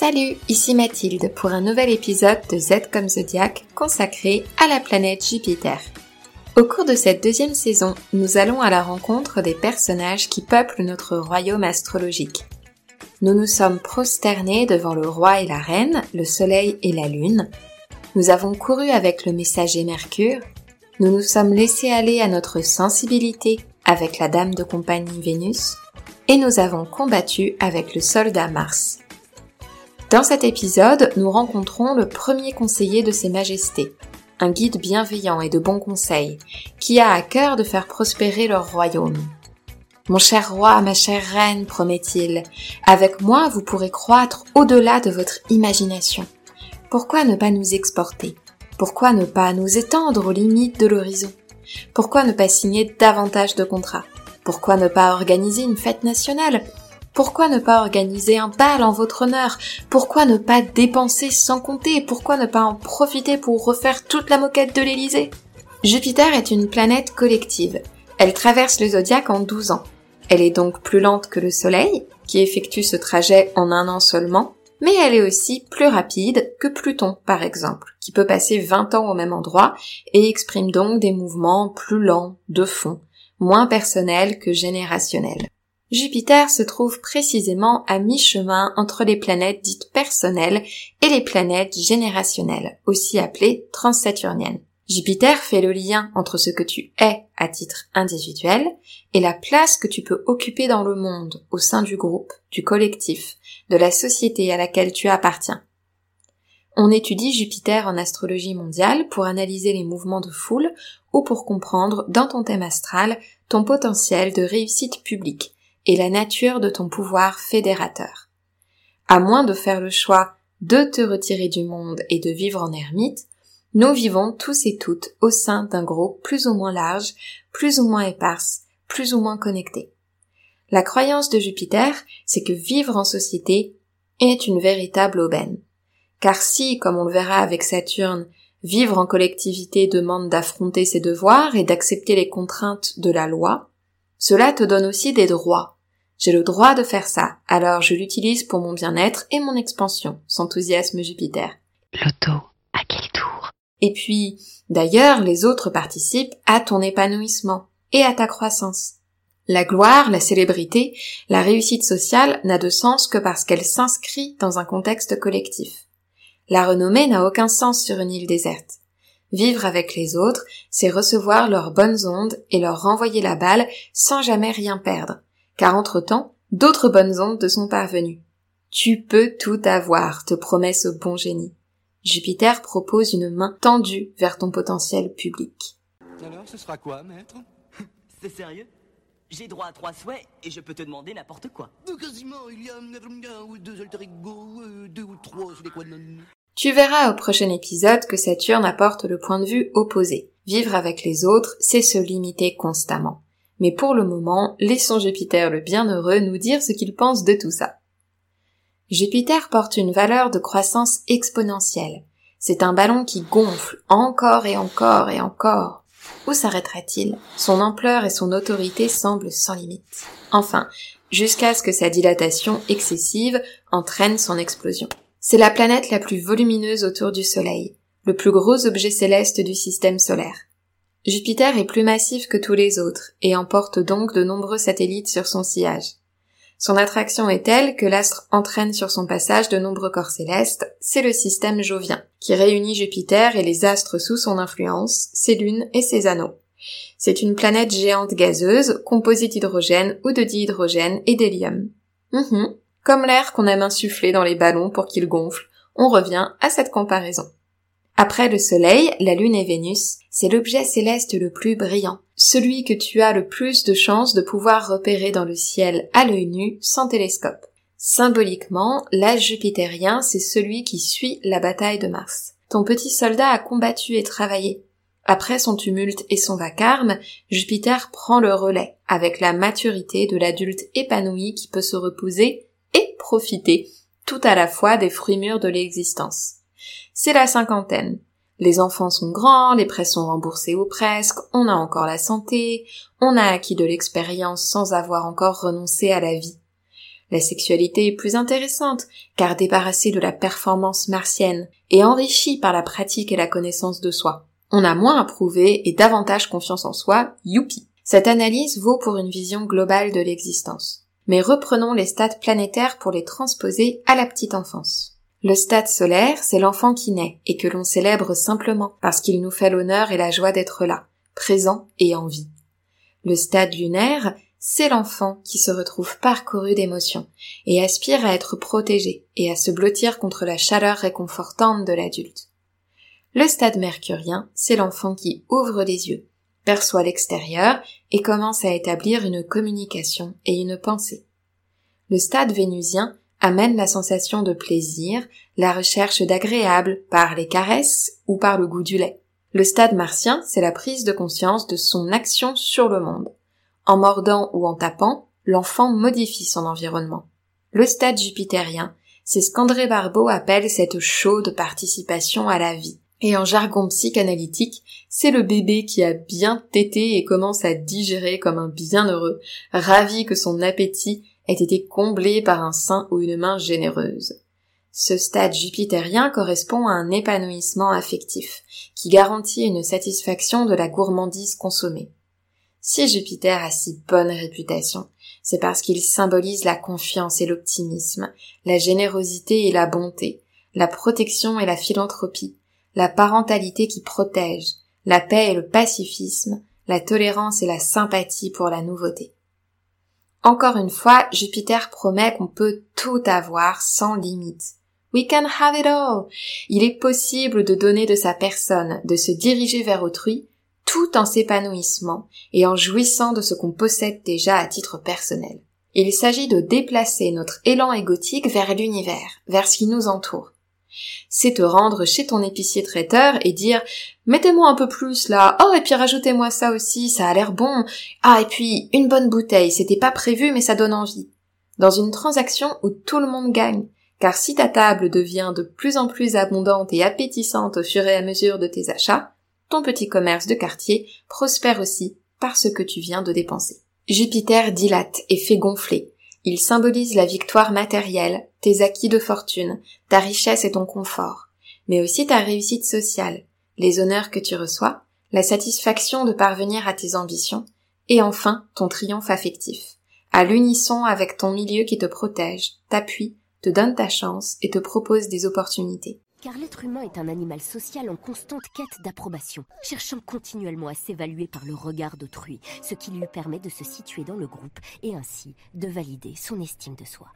Salut, ici Mathilde pour un nouvel épisode de Z comme Zodiac consacré à la planète Jupiter. Au cours de cette deuxième saison, nous allons à la rencontre des personnages qui peuplent notre royaume astrologique. Nous nous sommes prosternés devant le roi et la reine, le soleil et la lune. Nous avons couru avec le messager Mercure. Nous nous sommes laissés aller à notre sensibilité avec la dame de compagnie Vénus. Et nous avons combattu avec le soldat Mars. Dans cet épisode, nous rencontrons le premier conseiller de Ses Majestés, un guide bienveillant et de bons conseils, qui a à cœur de faire prospérer leur royaume. Mon cher roi, ma chère reine, promet-il, avec moi vous pourrez croître au-delà de votre imagination. Pourquoi ne pas nous exporter? Pourquoi ne pas nous étendre aux limites de l'horizon? Pourquoi ne pas signer davantage de contrats? Pourquoi ne pas organiser une fête nationale? Pourquoi ne pas organiser un bal en votre honneur? Pourquoi ne pas dépenser sans compter? Pourquoi ne pas en profiter pour refaire toute la moquette de l'Élysée? Jupiter est une planète collective. Elle traverse le zodiaque en 12 ans. Elle est donc plus lente que le Soleil, qui effectue ce trajet en un an seulement, mais elle est aussi plus rapide que Pluton, par exemple, qui peut passer 20 ans au même endroit et exprime donc des mouvements plus lents, de fond, moins personnels que générationnels. Jupiter se trouve précisément à mi-chemin entre les planètes dites personnelles et les planètes générationnelles, aussi appelées transsaturniennes. Jupiter fait le lien entre ce que tu es à titre individuel et la place que tu peux occuper dans le monde, au sein du groupe, du collectif, de la société à laquelle tu appartiens. On étudie Jupiter en astrologie mondiale pour analyser les mouvements de foule ou pour comprendre dans ton thème astral ton potentiel de réussite publique, et la nature de ton pouvoir fédérateur. À moins de faire le choix de te retirer du monde et de vivre en ermite, nous vivons tous et toutes au sein d'un groupe plus ou moins large, plus ou moins éparse, plus ou moins connecté. La croyance de Jupiter, c'est que vivre en société est une véritable aubaine. Car si, comme on le verra avec Saturne, vivre en collectivité demande d'affronter ses devoirs et d'accepter les contraintes de la loi, cela te donne aussi des droits. J'ai le droit de faire ça, alors je l'utilise pour mon bien-être et mon expansion, s'enthousiasme Jupiter. Loto, à quel tour? Et puis, d'ailleurs, les autres participent à ton épanouissement et à ta croissance. La gloire, la célébrité, la réussite sociale n'a de sens que parce qu'elle s'inscrit dans un contexte collectif. La renommée n'a aucun sens sur une île déserte. Vivre avec les autres, c'est recevoir leurs bonnes ondes et leur renvoyer la balle sans jamais rien perdre. Car entre-temps, d'autres bonnes ondes te sont parvenues. Tu peux tout avoir, te promet ce bon génie. Jupiter propose une main tendue vers ton potentiel public. Alors, ce sera quoi, maître? C'est sérieux? J'ai droit à trois souhaits et je peux te demander n'importe quoi. Quasiment, il y a un ou deux alter ego, deux ou trois, c'est quoi Tu verras au prochain épisode que Saturne apporte le point de vue opposé. Vivre avec les autres, c'est se limiter constamment. Mais pour le moment, laissons Jupiter le bienheureux nous dire ce qu'il pense de tout ça. Jupiter porte une valeur de croissance exponentielle. C'est un ballon qui gonfle encore et encore et encore. Où s'arrêtera-t-il? Son ampleur et son autorité semblent sans limite. Enfin, jusqu'à ce que sa dilatation excessive entraîne son explosion. C'est la planète la plus volumineuse autour du Soleil, le plus gros objet céleste du système solaire. Jupiter est plus massif que tous les autres et emporte donc de nombreux satellites sur son sillage. Son attraction est telle que l'astre entraîne sur son passage de nombreux corps célestes, c'est le système jovien, qui réunit Jupiter et les astres sous son influence, ses lunes et ses anneaux. C'est une planète géante gazeuse, composée d'hydrogène ou de dihydrogène et d'hélium. Mhm. Comme l'air qu'on aime insuffler dans les ballons pour qu'ils gonflent, on revient à cette comparaison. Après le Soleil, la Lune et Vénus, c'est l'objet céleste le plus brillant, celui que tu as le plus de chances de pouvoir repérer dans le ciel à l'œil nu sans télescope. Symboliquement, l'âge jupitérien, c'est celui qui suit la bataille de Mars. Ton petit soldat a combattu et travaillé. Après son tumulte et son vacarme, Jupiter prend le relais, avec la maturité de l'adulte épanoui qui peut se reposer et profiter tout à la fois des fruits mûrs de l'existence. C'est la cinquantaine. Les enfants sont grands, les prêts sont remboursés ou presque, on a encore la santé, on a acquis de l'expérience sans avoir encore renoncé à la vie. La sexualité est plus intéressante, car débarrassée de la performance martienne et enrichie par la pratique et la connaissance de soi. On a moins à prouver et davantage confiance en soi, youpi. Cette analyse vaut pour une vision globale de l'existence. Mais reprenons les stades planétaires pour les transposer à la petite enfance. Le stade solaire, c'est l'enfant qui naît et que l'on célèbre simplement parce qu'il nous fait l'honneur et la joie d'être là, présent et en vie. Le stade lunaire, c'est l'enfant qui se retrouve parcouru d'émotions et aspire à être protégé et à se blottir contre la chaleur réconfortante de l'adulte. Le stade mercurien, c'est l'enfant qui ouvre les yeux, perçoit l'extérieur et commence à établir une communication et une pensée. Le stade vénusien amène la sensation de plaisir, la recherche d'agréable par les caresses ou par le goût du lait. Le stade martien, c'est la prise de conscience de son action sur le monde. En mordant ou en tapant, l'enfant modifie son environnement. Le stade jupitérien, c'est ce qu'André Barbeau appelle cette chaude participation à la vie, et en jargon psychanalytique, c'est le bébé qui a bien tété et commence à digérer comme un bienheureux, ravi que son appétit ait été comblé par un sein ou une main généreuse. Ce stade jupitérien correspond à un épanouissement affectif, qui garantit une satisfaction de la gourmandise consommée. Si Jupiter a si bonne réputation, c'est parce qu'il symbolise la confiance et l'optimisme, la générosité et la bonté, la protection et la philanthropie, la parentalité qui protège, la paix et le pacifisme, la tolérance et la sympathie pour la nouveauté. Encore une fois, Jupiter promet qu'on peut tout avoir sans limite. We can have it all. Il est possible de donner de sa personne, de se diriger vers autrui, tout en s'épanouissement et en jouissant de ce qu'on possède déjà à titre personnel. Il s'agit de déplacer notre élan égotique vers l'univers, vers ce qui nous entoure c'est te rendre chez ton épicier traiteur et dire mettez-moi un peu plus là, oh et puis rajoutez-moi ça aussi, ça a l'air bon, ah et puis une bonne bouteille, c'était pas prévu mais ça donne envie. Dans une transaction où tout le monde gagne, car si ta table devient de plus en plus abondante et appétissante au fur et à mesure de tes achats, ton petit commerce de quartier prospère aussi par ce que tu viens de dépenser. Jupiter dilate et fait gonfler, il symbolise la victoire matérielle, tes acquis de fortune, ta richesse et ton confort, mais aussi ta réussite sociale, les honneurs que tu reçois, la satisfaction de parvenir à tes ambitions, et enfin ton triomphe affectif, à l'unisson avec ton milieu qui te protège, t'appuie, te donne ta chance et te propose des opportunités. Car l'être humain est un animal social en constante quête d'approbation, cherchant continuellement à s'évaluer par le regard d'autrui, ce qui lui permet de se situer dans le groupe et ainsi de valider son estime de soi.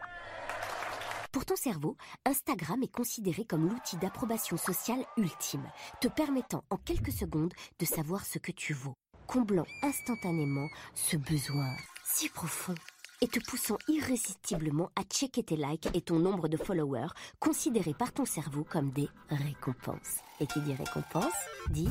Pour ton cerveau, Instagram est considéré comme l'outil d'approbation sociale ultime, te permettant en quelques secondes de savoir ce que tu vaux, comblant instantanément ce besoin si profond et te poussant irrésistiblement à checker tes likes et ton nombre de followers considérés par ton cerveau comme des récompenses. Et qui dit récompense dit...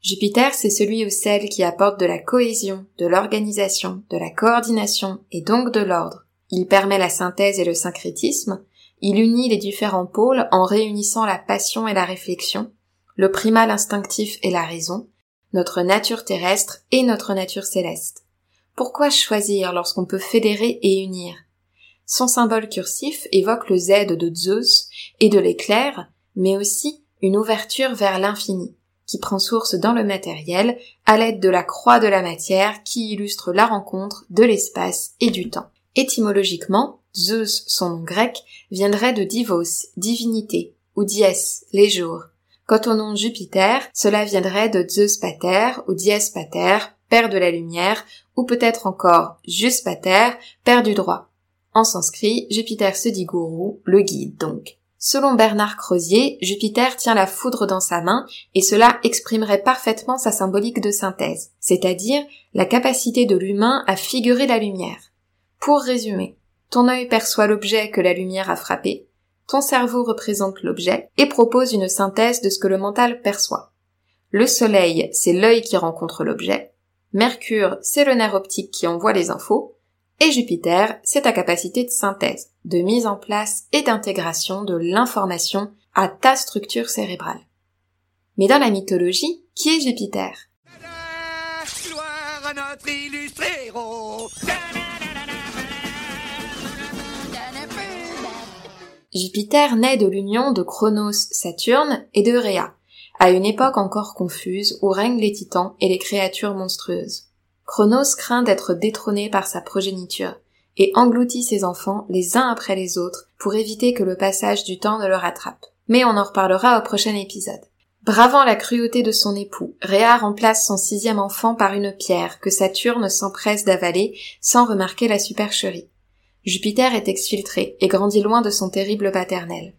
Jupiter, c'est celui ou celle qui apporte de la cohésion, de l'organisation, de la coordination et donc de l'ordre. Il permet la synthèse et le syncrétisme, il unit les différents pôles en réunissant la passion et la réflexion, le primal instinctif et la raison, notre nature terrestre et notre nature céleste. Pourquoi choisir lorsqu'on peut fédérer et unir? Son symbole cursif évoque le Z de Zeus et de l'éclair, mais aussi une ouverture vers l'infini, qui prend source dans le matériel à l'aide de la croix de la matière qui illustre la rencontre de l'espace et du temps. Étymologiquement, Zeus, son nom grec, viendrait de divos, divinité, ou dies, les jours, Quant au nom Jupiter, cela viendrait de Zeus Pater ou Dies Pater, père de la lumière, ou peut-être encore Jus Pater, père du droit. En sanskrit, Jupiter se dit gourou, le guide donc. Selon Bernard Crozier, Jupiter tient la foudre dans sa main et cela exprimerait parfaitement sa symbolique de synthèse, c'est-à-dire la capacité de l'humain à figurer la lumière. Pour résumer, ton œil perçoit l'objet que la lumière a frappé, ton cerveau représente l'objet et propose une synthèse de ce que le mental perçoit. Le soleil, c'est l'œil qui rencontre l'objet. Mercure, c'est le nerf optique qui envoie les infos. Et Jupiter, c'est ta capacité de synthèse, de mise en place et d'intégration de l'information à ta structure cérébrale. Mais dans la mythologie, qui est Jupiter? Notre illustre héros. Jupiter naît de l'union de Chronos, Saturne et de Rhea, à une époque encore confuse où règnent les titans et les créatures monstrueuses. Chronos craint d'être détrôné par sa progéniture et engloutit ses enfants les uns après les autres pour éviter que le passage du temps ne le rattrape. Mais on en reparlera au prochain épisode. Bravant la cruauté de son époux, Rhea remplace son sixième enfant par une pierre que Saturne s'empresse d'avaler sans remarquer la supercherie. Jupiter est exfiltré et grandit loin de son terrible paternel.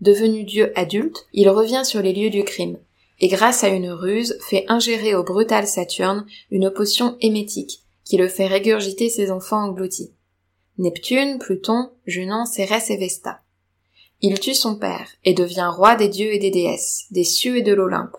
Devenu dieu adulte, il revient sur les lieux du crime, et grâce à une ruse fait ingérer au brutal Saturne une potion émétique qui le fait régurgiter ses enfants engloutis. Neptune, Pluton, Junon, Cérès et Vesta. Il tue son père et devient roi des dieux et des déesses, des cieux et de l'Olympe.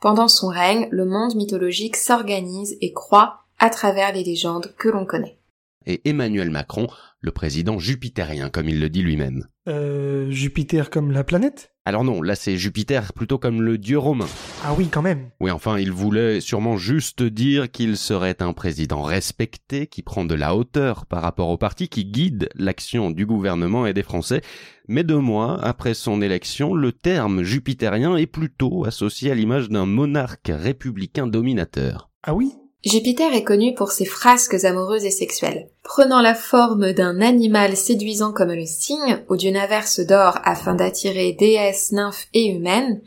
Pendant son règne, le monde mythologique s'organise et croît à travers les légendes que l'on connaît. Et Emmanuel Macron, le président jupitérien, comme il le dit lui-même. Euh, Jupiter comme la planète? Alors non, là c'est Jupiter plutôt comme le dieu romain. Ah oui, quand même. Oui, enfin, il voulait sûrement juste dire qu'il serait un président respecté, qui prend de la hauteur par rapport au parti, qui guide l'action du gouvernement et des Français. Mais deux mois après son élection, le terme jupitérien est plutôt associé à l'image d'un monarque républicain dominateur. Ah oui? Jupiter est connu pour ses frasques amoureuses et sexuelles. Prenant la forme d'un animal séduisant comme le cygne ou d'une averse d'or afin d'attirer déesses, nymphes et humaines,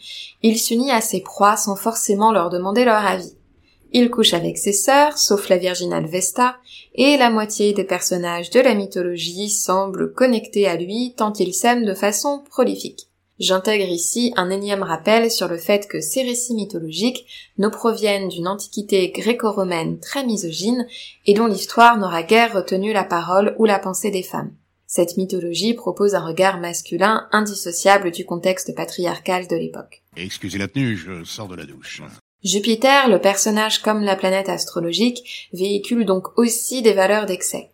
il s'unit à ses proies sans forcément leur demander leur avis. Il couche avec ses sœurs, sauf la virginale Vesta, et la moitié des personnages de la mythologie semblent connectés à lui tant il s'aime de façon prolifique. J'intègre ici un énième rappel sur le fait que ces récits mythologiques nous proviennent d'une antiquité gréco-romaine très misogyne et dont l'histoire n'aura guère retenu la parole ou la pensée des femmes. Cette mythologie propose un regard masculin indissociable du contexte patriarcal de l'époque. Excusez la tenue, je sors de la douche. Jupiter, le personnage comme la planète astrologique, véhicule donc aussi des valeurs d'excès.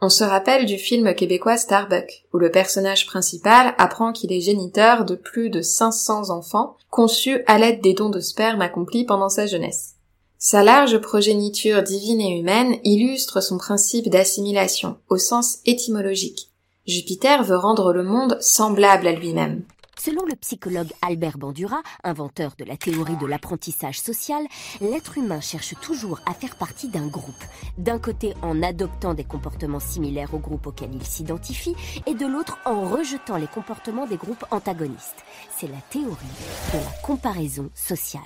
On se rappelle du film québécois Starbuck, où le personnage principal apprend qu'il est géniteur de plus de 500 enfants, conçus à l'aide des dons de sperme accomplis pendant sa jeunesse. Sa large progéniture divine et humaine illustre son principe d'assimilation, au sens étymologique. Jupiter veut rendre le monde semblable à lui-même. Selon le psychologue Albert Bandura, inventeur de la théorie de l'apprentissage social, l'être humain cherche toujours à faire partie d'un groupe. D'un côté en adoptant des comportements similaires au groupe auquel il s'identifie, et de l'autre en rejetant les comportements des groupes antagonistes. C'est la théorie de la comparaison sociale.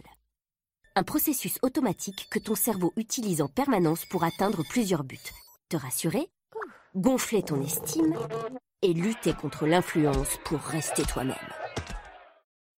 Un processus automatique que ton cerveau utilise en permanence pour atteindre plusieurs buts. Te rassurer, gonfler ton estime et lutter contre l'influence pour rester toi-même.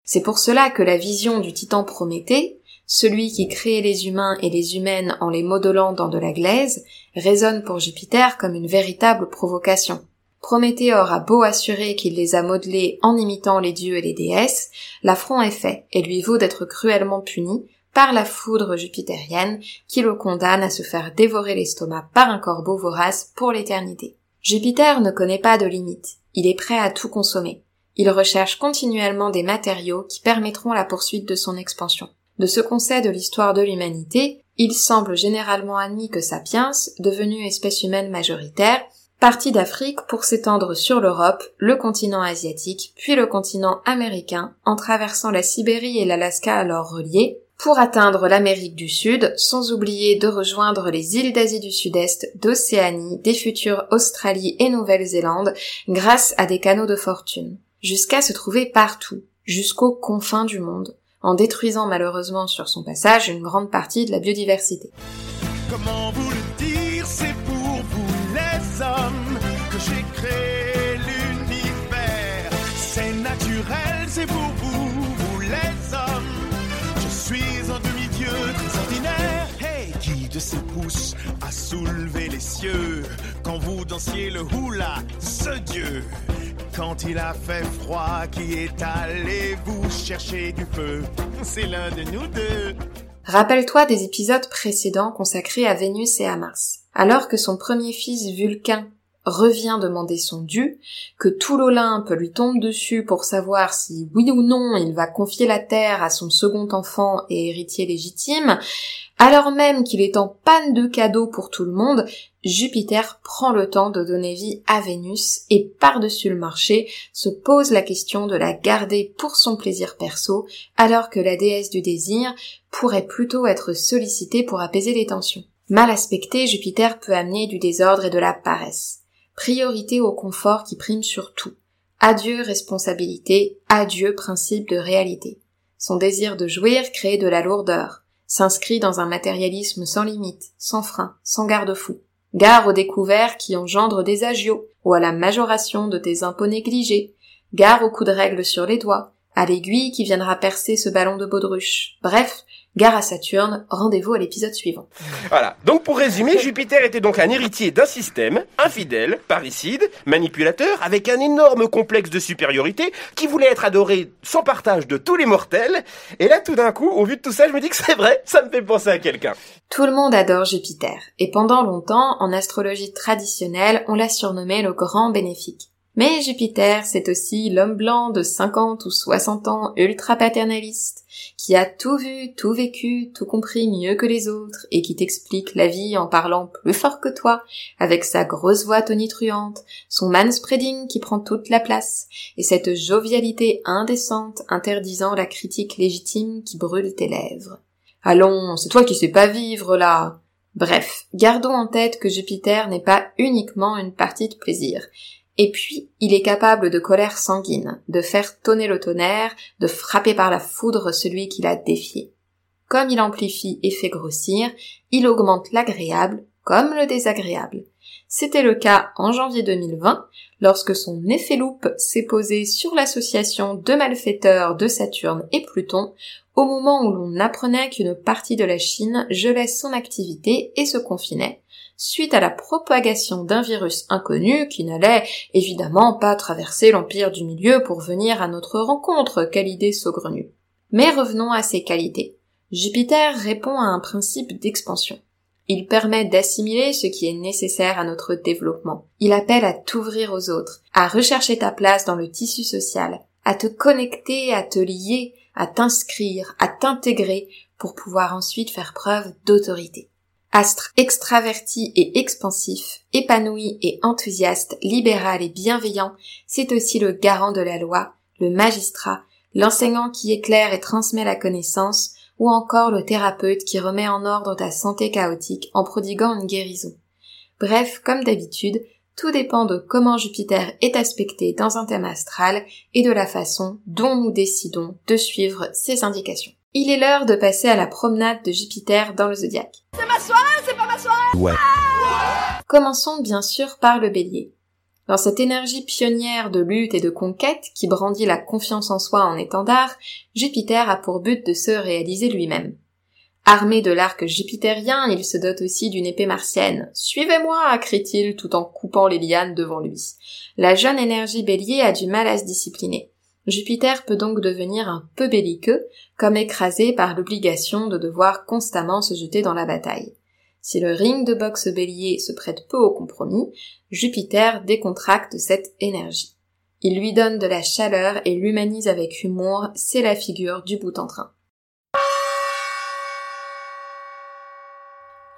C'est pour cela que la vision du titan Prométhée, celui qui crée les humains et les humaines en les modelant dans de la glaise, résonne pour Jupiter comme une véritable provocation. Prométhée aura beau assurer qu'il les a modelés en imitant les dieux et les déesses, l'affront est fait et lui vaut d'être cruellement puni par la foudre jupitérienne qui le condamne à se faire dévorer l'estomac par un corbeau vorace pour l'éternité. Jupiter ne connaît pas de limites, il est prêt à tout consommer. Il recherche continuellement des matériaux qui permettront la poursuite de son expansion. De ce qu'on sait de l'histoire de l'humanité, il semble généralement admis que Sapiens, devenu espèce humaine majoritaire, partit d'Afrique pour s'étendre sur l'Europe, le continent asiatique, puis le continent américain, en traversant la Sibérie et l'Alaska alors reliés, pour atteindre l'Amérique du Sud, sans oublier de rejoindre les îles d'Asie du Sud-Est, d'Océanie, des futures Australie et Nouvelle-Zélande, grâce à des canaux de fortune jusqu'à se trouver partout, jusqu'aux confins du monde, en détruisant malheureusement sur son passage une grande partie de la biodiversité. Comment vous le dire, c'est pour vous les hommes que j'ai créé l'univers. C'est naturel, c'est pour vous, vous les hommes. Je suis un demi-dieu très ordinaire. Hey, qui de ses pouces soulevé les cieux quand vous dansiez le hula, ce dieu quand il a fait froid, qui est allé vous chercher du feu C'est l'un de nous deux. Rappelle-toi des épisodes précédents consacrés à Vénus et à Mars. Alors que son premier fils Vulcain revient demander son dû, que tout l'Olympe lui tombe dessus pour savoir si oui ou non il va confier la terre à son second enfant et héritier légitime, alors même qu'il est en panne de cadeaux pour tout le monde, Jupiter prend le temps de donner vie à Vénus et par-dessus le marché se pose la question de la garder pour son plaisir perso alors que la déesse du désir pourrait plutôt être sollicitée pour apaiser les tensions. Mal aspecté, Jupiter peut amener du désordre et de la paresse. Priorité au confort qui prime sur tout. Adieu responsabilité, adieu principe de réalité. Son désir de jouir crée de la lourdeur s'inscrit dans un matérialisme sans limite, sans frein, sans garde-fou. Gare aux découverts qui engendrent des agios, ou à la majoration de tes impôts négligés. Gare aux coups de règle sur les doigts, à l'aiguille qui viendra percer ce ballon de baudruche. Bref, Gare à Saturne, rendez-vous à l'épisode suivant. Voilà. Donc pour résumer, Jupiter était donc un héritier d'un système infidèle, parricide, manipulateur, avec un énorme complexe de supériorité qui voulait être adoré sans partage de tous les mortels. Et là, tout d'un coup, au vu de tout ça, je me dis que c'est vrai, ça me fait penser à quelqu'un. Tout le monde adore Jupiter, et pendant longtemps, en astrologie traditionnelle, on l'a surnommé le grand bénéfique. Mais Jupiter, c'est aussi l'homme blanc de 50 ou 60 ans ultra paternaliste, qui a tout vu, tout vécu, tout compris mieux que les autres, et qui t'explique la vie en parlant plus fort que toi, avec sa grosse voix tonitruante, son manspreading qui prend toute la place, et cette jovialité indécente interdisant la critique légitime qui brûle tes lèvres. Allons, c'est toi qui sais pas vivre là. Bref, gardons en tête que Jupiter n'est pas uniquement une partie de plaisir, et puis, il est capable de colère sanguine, de faire tonner le tonnerre, de frapper par la foudre celui qui l'a défié. Comme il amplifie et fait grossir, il augmente l'agréable comme le désagréable. C'était le cas en janvier 2020, lorsque son effet loupe s'est posé sur l'association de malfaiteurs de Saturne et Pluton, au moment où l'on apprenait qu'une partie de la Chine gelait son activité et se confinait, suite à la propagation d'un virus inconnu qui n'allait évidemment pas traverser l'empire du milieu pour venir à notre rencontre, quelle idée saugrenue. Mais revenons à ses qualités. Jupiter répond à un principe d'expansion. Il permet d'assimiler ce qui est nécessaire à notre développement. Il appelle à t'ouvrir aux autres, à rechercher ta place dans le tissu social, à te connecter, à te lier, à t'inscrire, à t'intégrer pour pouvoir ensuite faire preuve d'autorité. Astre extraverti et expansif, épanoui et enthousiaste, libéral et bienveillant, c'est aussi le garant de la loi, le magistrat, l'enseignant qui éclaire et transmet la connaissance, ou encore le thérapeute qui remet en ordre ta santé chaotique en prodiguant une guérison. Bref, comme d'habitude, tout dépend de comment Jupiter est aspecté dans un thème astral et de la façon dont nous décidons de suivre ses indications. Il est l'heure de passer à la promenade de Jupiter dans le zodiaque. C'est ma soirée, c'est pas ma soirée Ouais. Commençons bien sûr par le bélier. Dans cette énergie pionnière de lutte et de conquête qui brandit la confiance en soi en étendard, Jupiter a pour but de se réaliser lui-même. Armé de l'arc jupitérien, il se dote aussi d'une épée martienne. Suivez-moi, crie-t-il tout en coupant les lianes devant lui. La jeune énergie bélier a du mal à se discipliner. Jupiter peut donc devenir un peu belliqueux, comme écrasé par l'obligation de devoir constamment se jeter dans la bataille. Si le ring de boxe bélier se prête peu au compromis, Jupiter décontracte cette énergie. Il lui donne de la chaleur et l'humanise avec humour, c'est la figure du bout en train.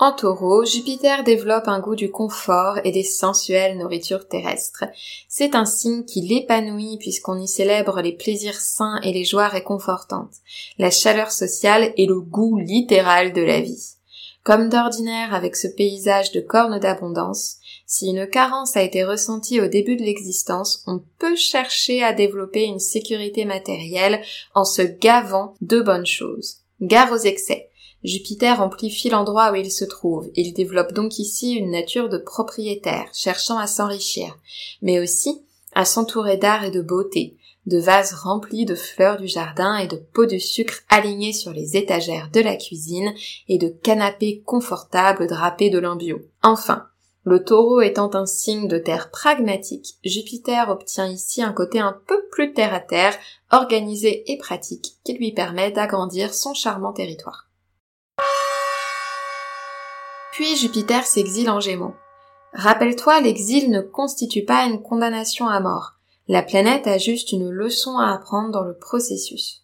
En taureau, Jupiter développe un goût du confort et des sensuelles nourritures terrestres. C'est un signe qui l'épanouit puisqu'on y célèbre les plaisirs sains et les joies réconfortantes, la chaleur sociale et le goût littéral de la vie. Comme d'ordinaire avec ce paysage de cornes d'abondance, si une carence a été ressentie au début de l'existence, on peut chercher à développer une sécurité matérielle en se gavant de bonnes choses. Gare aux excès. Jupiter amplifie l'endroit où il se trouve. Il développe donc ici une nature de propriétaire, cherchant à s'enrichir, mais aussi à s'entourer d'art et de beauté, de vases remplis de fleurs du jardin et de pots de sucre alignés sur les étagères de la cuisine et de canapés confortables drapés de lin bio. Enfin, le taureau étant un signe de terre pragmatique, Jupiter obtient ici un côté un peu plus terre à terre, organisé et pratique, qui lui permet d'agrandir son charmant territoire. Puis Jupiter s'exile en Gémeaux. Rappelle-toi, l'exil ne constitue pas une condamnation à mort. La planète a juste une leçon à apprendre dans le processus.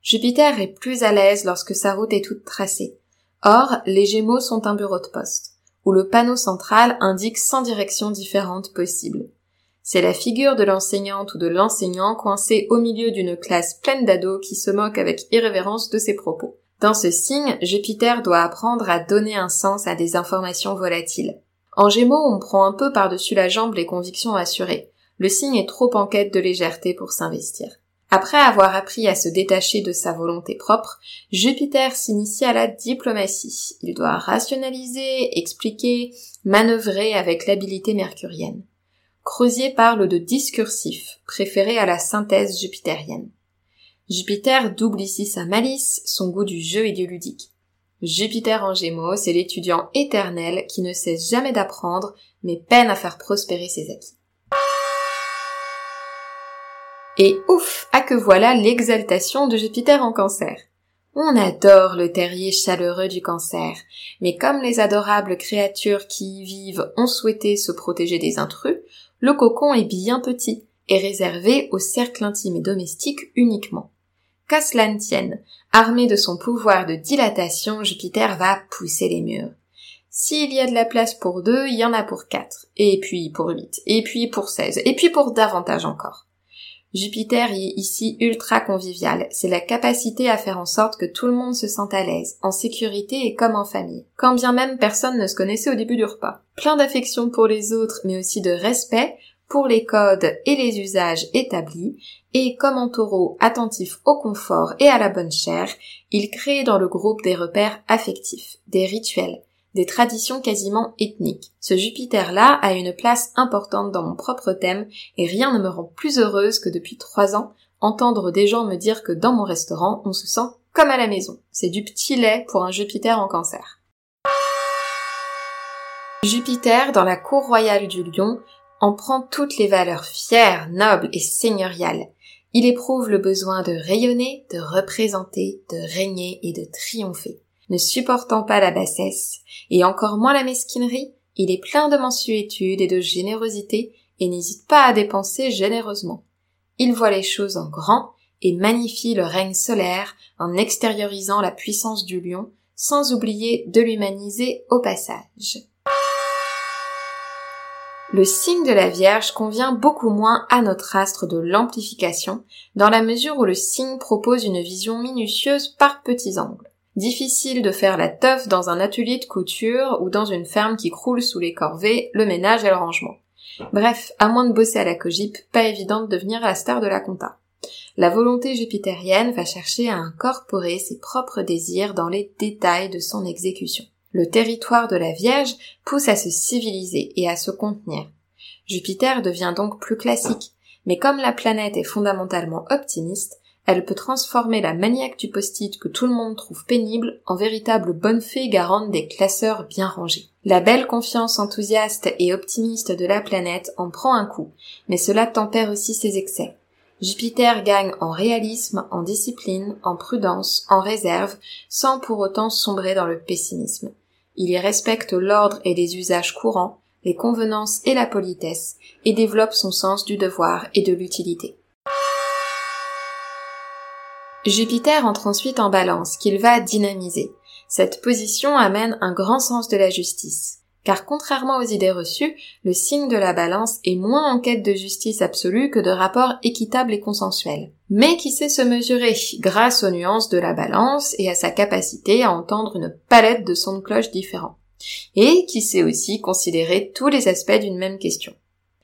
Jupiter est plus à l'aise lorsque sa route est toute tracée. Or, les Gémeaux sont un bureau de poste, où le panneau central indique 100 directions différentes possibles. C'est la figure de l'enseignante ou de l'enseignant coincé au milieu d'une classe pleine d'ados qui se moque avec irrévérence de ses propos. Dans ce signe, Jupiter doit apprendre à donner un sens à des informations volatiles. En Gémeaux, on prend un peu par-dessus la jambe les convictions assurées. Le signe est trop en quête de légèreté pour s'investir. Après avoir appris à se détacher de sa volonté propre, Jupiter s'initie à la diplomatie. Il doit rationaliser, expliquer, manœuvrer avec l'habileté mercurienne. Creusier parle de discursif, préféré à la synthèse jupitérienne. Jupiter double ici sa malice, son goût du jeu et du ludique. Jupiter en Gémeaux, c'est l'étudiant éternel qui ne cesse jamais d'apprendre, mais peine à faire prospérer ses acquis. Et ouf, à que voilà l'exaltation de Jupiter en cancer. On adore le terrier chaleureux du cancer, mais comme les adorables créatures qui y vivent ont souhaité se protéger des intrus, le cocon est bien petit et réservé au cercle intime et domestique uniquement. Qu'à cela ne tienne, armé de son pouvoir de dilatation, Jupiter va pousser les murs. S'il y a de la place pour deux, il y en a pour quatre, et puis pour huit, et puis pour seize, et puis pour davantage encore. Jupiter est ici ultra convivial, c'est la capacité à faire en sorte que tout le monde se sente à l'aise, en sécurité et comme en famille, quand bien même personne ne se connaissait au début du repas. Plein d'affection pour les autres, mais aussi de respect pour les codes et les usages établis, et comme en taureau attentif au confort et à la bonne chair, il crée dans le groupe des repères affectifs, des rituels, des traditions quasiment ethniques. Ce Jupiter-là a une place importante dans mon propre thème et rien ne me rend plus heureuse que depuis trois ans entendre des gens me dire que dans mon restaurant on se sent comme à la maison. C'est du petit lait pour un Jupiter en cancer. Jupiter dans la cour royale du lion en prend toutes les valeurs fières, nobles et seigneuriales. Il éprouve le besoin de rayonner, de représenter, de régner et de triompher. Ne supportant pas la bassesse, et encore moins la mesquinerie, il est plein de mensuétude et de générosité, et n'hésite pas à dépenser généreusement. Il voit les choses en grand, et magnifie le règne solaire en extériorisant la puissance du lion, sans oublier de l'humaniser au passage. Le signe de la Vierge convient beaucoup moins à notre astre de l'amplification, dans la mesure où le signe propose une vision minutieuse par petits angles. Difficile de faire la teuf dans un atelier de couture ou dans une ferme qui croule sous les corvées, le ménage et le rangement. Bref, à moins de bosser à la cogip, pas évident de devenir la star de la compta. La volonté jupitérienne va chercher à incorporer ses propres désirs dans les détails de son exécution. Le territoire de la Vierge pousse à se civiliser et à se contenir. Jupiter devient donc plus classique, mais comme la planète est fondamentalement optimiste, elle peut transformer la maniaque du post-it que tout le monde trouve pénible en véritable bonne fée garante des classeurs bien rangés. La belle confiance enthousiaste et optimiste de la planète en prend un coup, mais cela tempère aussi ses excès. Jupiter gagne en réalisme, en discipline, en prudence, en réserve, sans pour autant sombrer dans le pessimisme. Il y respecte l'ordre et les usages courants, les convenances et la politesse, et développe son sens du devoir et de l'utilité. Jupiter entre ensuite en balance, qu'il va dynamiser. Cette position amène un grand sens de la justice. Car contrairement aux idées reçues, le signe de la balance est moins en quête de justice absolue que de rapports équitables et consensuels, mais qui sait se mesurer grâce aux nuances de la balance et à sa capacité à entendre une palette de sons de cloche différents, et qui sait aussi considérer tous les aspects d'une même question?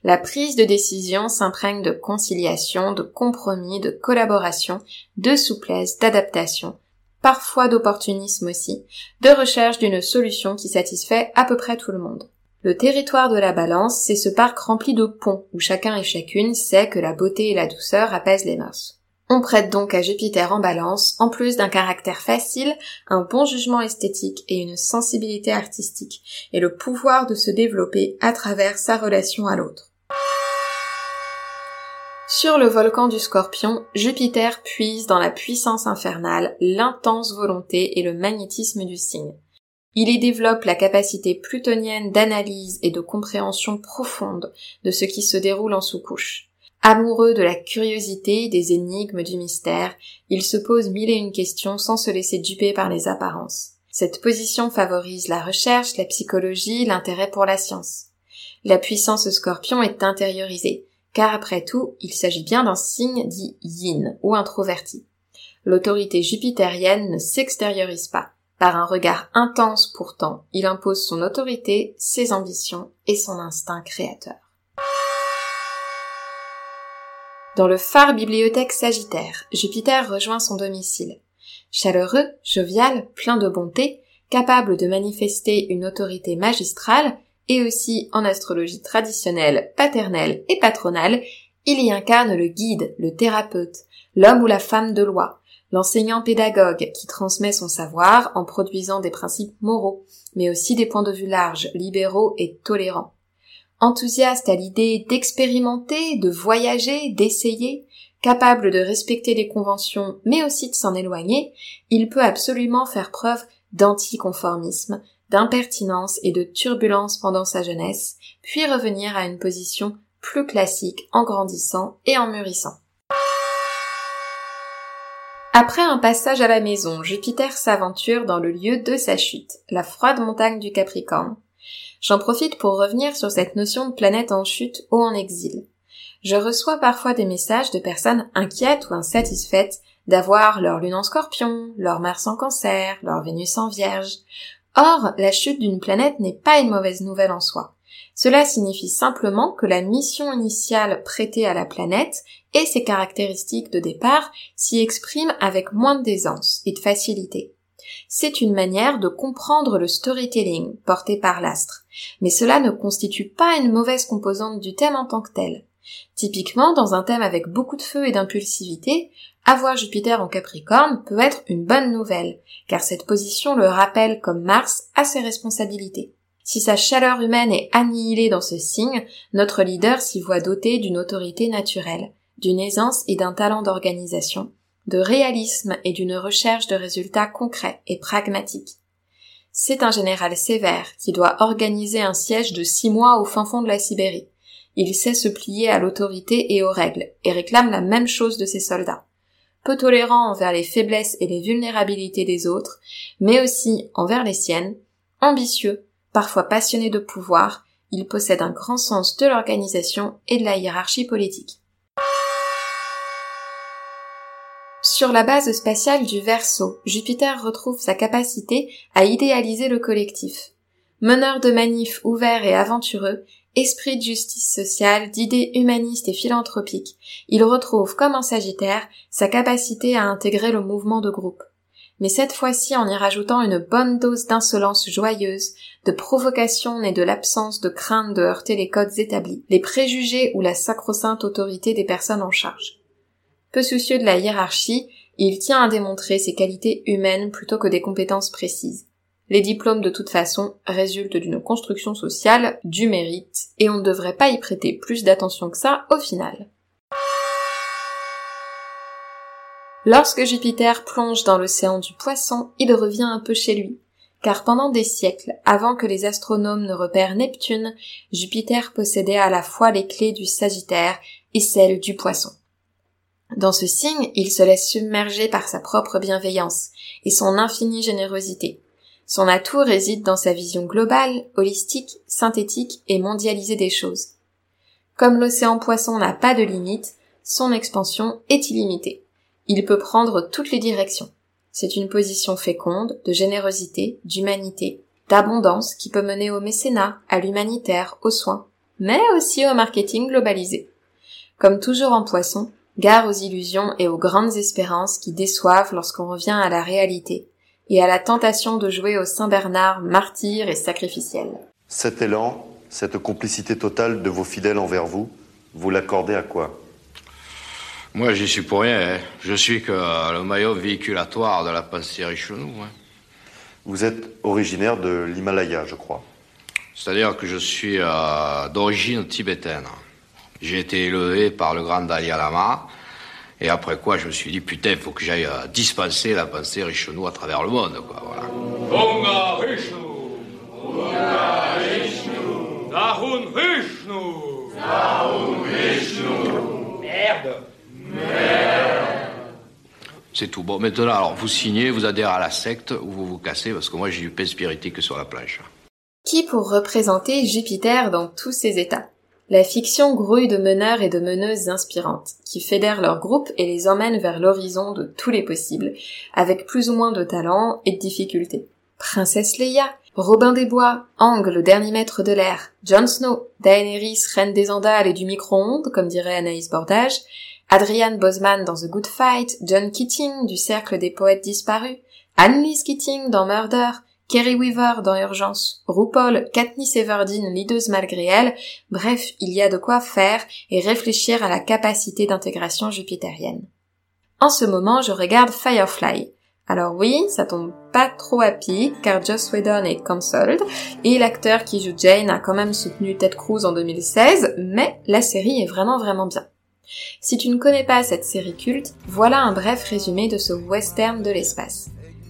La prise de décision s'imprègne de conciliation, de compromis, de collaboration, de souplesse, d'adaptation, parfois d'opportunisme aussi, de recherche d'une solution qui satisfait à peu près tout le monde. Le territoire de la balance, c'est ce parc rempli de ponts où chacun et chacune sait que la beauté et la douceur apaisent les mœurs. On prête donc à Jupiter en balance, en plus d'un caractère facile, un bon jugement esthétique et une sensibilité artistique, et le pouvoir de se développer à travers sa relation à l'autre. Sur le volcan du Scorpion, Jupiter puise dans la puissance infernale, l'intense volonté et le magnétisme du signe. Il y développe la capacité plutonienne d'analyse et de compréhension profonde de ce qui se déroule en sous-couche. Amoureux de la curiosité, des énigmes, du mystère, il se pose mille et une questions sans se laisser duper par les apparences. Cette position favorise la recherche, la psychologie, l'intérêt pour la science. La puissance scorpion est intériorisée, car après tout, il s'agit bien d'un signe dit yin ou introverti. L'autorité jupitérienne ne s'extériorise pas. Par un regard intense pourtant, il impose son autorité, ses ambitions et son instinct créateur. Dans le phare bibliothèque Sagittaire, Jupiter rejoint son domicile. Chaleureux, jovial, plein de bonté, capable de manifester une autorité magistrale, et aussi en astrologie traditionnelle, paternelle et patronale, il y incarne le guide, le thérapeute, l'homme ou la femme de loi, l'enseignant pédagogue qui transmet son savoir en produisant des principes moraux, mais aussi des points de vue larges, libéraux et tolérants. Enthousiaste à l'idée d'expérimenter, de voyager, d'essayer, capable de respecter les conventions mais aussi de s'en éloigner, il peut absolument faire preuve d'anticonformisme, d'impertinence et de turbulence pendant sa jeunesse, puis revenir à une position plus classique en grandissant et en mûrissant. Après un passage à la maison, Jupiter s'aventure dans le lieu de sa chute, la froide montagne du Capricorne. J'en profite pour revenir sur cette notion de planète en chute ou en exil. Je reçois parfois des messages de personnes inquiètes ou insatisfaites d'avoir leur lune en scorpion, leur Mars en cancer, leur Vénus en vierge. Or, la chute d'une planète n'est pas une mauvaise nouvelle en soi. Cela signifie simplement que la mission initiale prêtée à la planète et ses caractéristiques de départ s'y expriment avec moins d'aisance et de facilité. C'est une manière de comprendre le storytelling porté par l'astre, mais cela ne constitue pas une mauvaise composante du thème en tant que tel. Typiquement, dans un thème avec beaucoup de feu et d'impulsivité, avoir Jupiter en Capricorne peut être une bonne nouvelle, car cette position le rappelle comme Mars à ses responsabilités. Si sa chaleur humaine est annihilée dans ce signe, notre leader s'y voit doté d'une autorité naturelle, d'une aisance et d'un talent d'organisation, de réalisme et d'une recherche de résultats concrets et pragmatiques. C'est un général sévère qui doit organiser un siège de six mois au fin fond de la Sibérie. Il sait se plier à l'autorité et aux règles, et réclame la même chose de ses soldats. Peu tolérant envers les faiblesses et les vulnérabilités des autres, mais aussi envers les siennes, ambitieux, parfois passionné de pouvoir, il possède un grand sens de l'organisation et de la hiérarchie politique. Sur la base spatiale du Verseau, Jupiter retrouve sa capacité à idéaliser le collectif. Meneur de manifs ouverts et aventureux, esprit de justice sociale, d'idées humanistes et philanthropiques, il retrouve, comme en Sagittaire, sa capacité à intégrer le mouvement de groupe. Mais cette fois-ci en y rajoutant une bonne dose d'insolence joyeuse, de provocation née de l'absence de crainte de heurter les codes établis, les préjugés ou la sacro-sainte autorité des personnes en charge. Peu soucieux de la hiérarchie, il tient à démontrer ses qualités humaines plutôt que des compétences précises. Les diplômes de toute façon résultent d'une construction sociale, du mérite, et on ne devrait pas y prêter plus d'attention que ça au final. Lorsque Jupiter plonge dans l'océan du poisson, il revient un peu chez lui, car pendant des siècles, avant que les astronomes ne repèrent Neptune, Jupiter possédait à la fois les clés du Sagittaire et celles du poisson. Dans ce signe, il se laisse submerger par sa propre bienveillance et son infinie générosité. Son atout réside dans sa vision globale, holistique, synthétique et mondialisée des choses. Comme l'océan poisson n'a pas de limite, son expansion est illimitée. Il peut prendre toutes les directions. C'est une position féconde, de générosité, d'humanité, d'abondance qui peut mener au mécénat, à l'humanitaire, aux soins, mais aussi au marketing globalisé. Comme toujours en poisson, gare aux illusions et aux grandes espérances qui déçoivent lorsqu'on revient à la réalité, et à la tentation de jouer au Saint Bernard martyr et sacrificiel. Cet élan, cette complicité totale de vos fidèles envers vous, vous l'accordez à quoi? Moi, j'y suis pour rien. hein. Je suis que le maillot véhiculatoire de la pensée Richelieu. hein. Vous êtes originaire de l'Himalaya, je crois. C'est-à-dire que je suis euh, d'origine tibétaine. J'ai été élevé par le grand Dalai Lama. Et après quoi, je me suis dit, putain, il faut que j'aille euh, dispenser la pensée Richelieu à travers le monde, quoi, voilà. Merde. Merde. C'est tout. Bon, maintenant, alors, vous signez, vous adhérez à la secte ou vous vous cassez parce que moi, j'ai du pain spiritique sur la plage. Qui pour représenter Jupiter dans tous ses états? La fiction grouille de meneurs et de meneuses inspirantes, qui fédèrent leur groupe et les emmènent vers l'horizon de tous les possibles, avec plus ou moins de talent et de difficultés. Princesse Leia, Robin des Bois, Ang, le dernier maître de l'air, Jon Snow, Daenerys, reine des Andales et du micro-ondes, comme dirait Anaïs Bordage, Adrian Bosman dans The Good Fight, John Keating du Cercle des Poètes Disparus, Annelise Keating dans Murder, Kerry Weaver dans Urgence, RuPaul, Katniss Everdeen, lideuse malgré elle, bref, il y a de quoi faire et réfléchir à la capacité d'intégration jupitérienne. En ce moment, je regarde Firefly, alors oui, ça tombe pas trop à pic, car Joss Whedon est cancelled, et l'acteur qui joue Jane a quand même soutenu Ted Cruz en 2016, mais la série est vraiment vraiment bien. Si tu ne connais pas cette série culte, voilà un bref résumé de ce western de l'espace.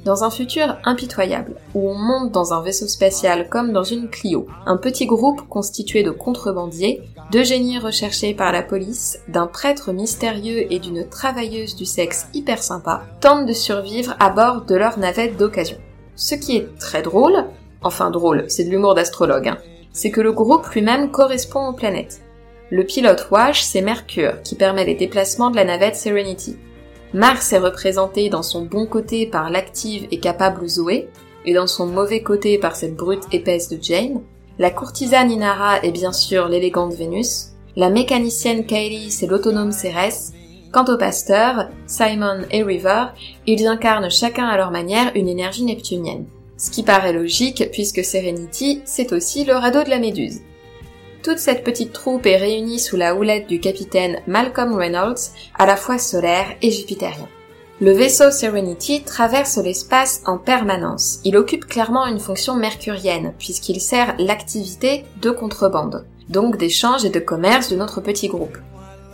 Dans un futur impitoyable, où on monte dans un vaisseau spatial comme dans une Clio, un petit groupe constitué de contrebandiers, de génies recherchés par la police, d'un prêtre mystérieux et d'une travailleuse du sexe hyper sympa, tentent de survivre à bord de leur navette d'occasion. Ce qui est très drôle, enfin drôle, c'est de l'humour d'astrologue, hein, c'est que le groupe lui-même correspond aux planètes. Le pilote Wash, c'est Mercure, qui permet les déplacements de la navette Serenity. Mars est représenté dans son bon côté par l'active et capable Zoé, et dans son mauvais côté par cette brute épaisse de Jane. La courtisane Inara est bien sûr l'élégante Vénus. La mécanicienne Kylie, c'est l'autonome Cérès. Quant au pasteur, Simon et River, ils incarnent chacun à leur manière une énergie neptunienne. Ce qui paraît logique puisque Serenity, c'est aussi le radeau de la Méduse. Toute cette petite troupe est réunie sous la houlette du capitaine Malcolm Reynolds, à la fois solaire et jupitérien. Le vaisseau Serenity traverse l'espace en permanence. Il occupe clairement une fonction mercurienne, puisqu'il sert l'activité de contrebande, donc d'échange et de commerce de notre petit groupe.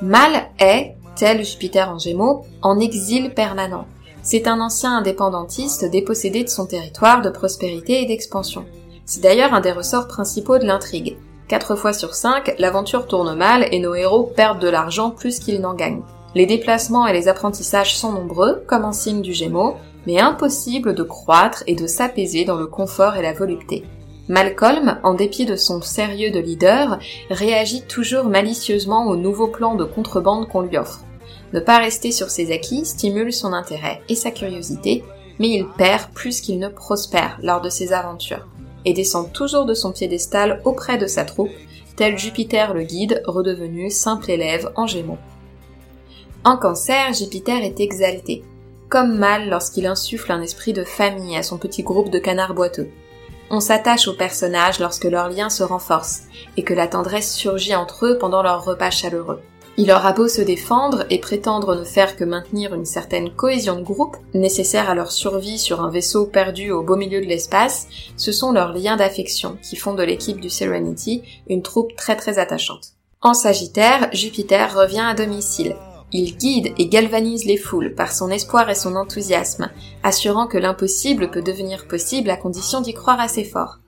Mal est, tel Jupiter en Gémeaux, en exil permanent. C'est un ancien indépendantiste dépossédé de son territoire de prospérité et d'expansion. C'est d'ailleurs un des ressorts principaux de l'intrigue. Quatre fois sur cinq, l'aventure tourne mal et nos héros perdent de l'argent plus qu'ils n'en gagnent. Les déplacements et les apprentissages sont nombreux, comme en signe du Gémeaux, mais impossible de croître et de s'apaiser dans le confort et la volupté. Malcolm, en dépit de son sérieux de leader, réagit toujours malicieusement aux nouveaux plans de contrebande qu'on lui offre. Ne pas rester sur ses acquis stimule son intérêt et sa curiosité, mais il perd plus qu'il ne prospère lors de ses aventures et descend toujours de son piédestal auprès de sa troupe, tel Jupiter le guide, redevenu simple élève en gémeaux. En cancer, Jupiter est exalté, comme mal lorsqu'il insuffle un esprit de famille à son petit groupe de canards boiteux. On s'attache aux personnages lorsque leurs liens se renforcent, et que la tendresse surgit entre eux pendant leur repas chaleureux. Il aura beau se défendre et prétendre ne faire que maintenir une certaine cohésion de groupe, nécessaire à leur survie sur un vaisseau perdu au beau milieu de l'espace, ce sont leurs liens d'affection qui font de l'équipe du Serenity une troupe très très attachante. En Sagittaire, Jupiter revient à domicile. Il guide et galvanise les foules par son espoir et son enthousiasme, assurant que l'impossible peut devenir possible à condition d'y croire assez fort.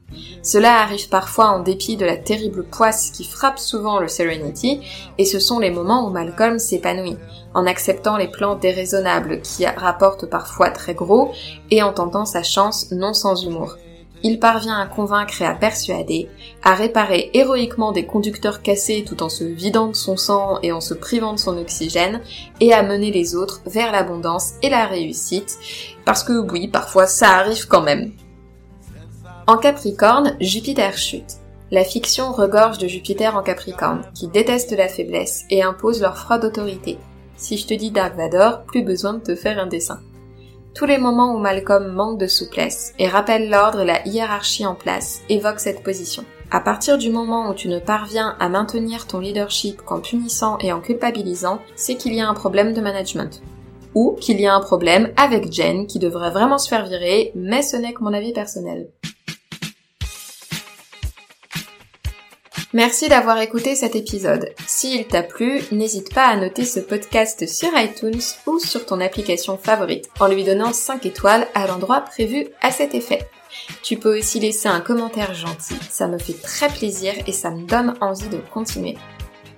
Cela arrive parfois en dépit de la terrible poisse qui frappe souvent le Serenity, et ce sont les moments où Malcolm s'épanouit, en acceptant les plans déraisonnables qui rapportent parfois très gros, et en tentant sa chance non sans humour. Il parvient à convaincre et à persuader, à réparer héroïquement des conducteurs cassés tout en se vidant de son sang et en se privant de son oxygène, et à mener les autres vers l'abondance et la réussite, parce que oui, parfois ça arrive quand même. En Capricorne, Jupiter chute. La fiction regorge de Jupiter en Capricorne, qui déteste la faiblesse et impose leur froide autorité. Si je te dis Dark Vador, plus besoin de te faire un dessin. Tous les moments où Malcolm manque de souplesse et rappelle l'ordre et la hiérarchie en place évoquent cette position. À partir du moment où tu ne parviens à maintenir ton leadership qu'en punissant et en culpabilisant, c'est qu'il y a un problème de management. Ou qu'il y a un problème avec Jen qui devrait vraiment se faire virer, mais ce n'est que mon avis personnel. Merci d'avoir écouté cet épisode. S'il t'a plu, n'hésite pas à noter ce podcast sur iTunes ou sur ton application favorite en lui donnant 5 étoiles à l'endroit prévu à cet effet. Tu peux aussi laisser un commentaire gentil, ça me fait très plaisir et ça me donne envie de continuer.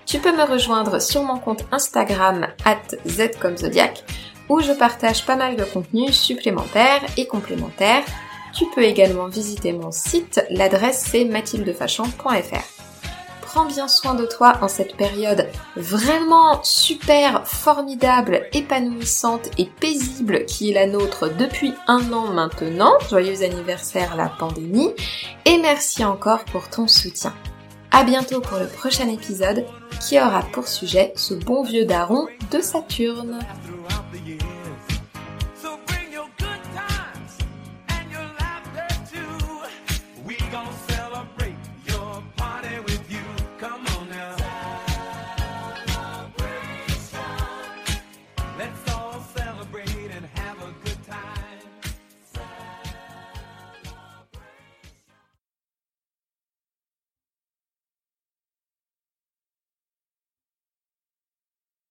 Tu peux me rejoindre sur mon compte Instagram at zcomzodiac où je partage pas mal de contenus supplémentaires et complémentaires. Tu peux également visiter mon site, l'adresse c'est mathildefachon.fr. Prends bien soin de toi en cette période vraiment super, formidable, épanouissante et paisible qui est la nôtre depuis un an maintenant. Joyeux anniversaire la pandémie et merci encore pour ton soutien. À bientôt pour le prochain épisode qui aura pour sujet ce bon vieux daron de Saturne.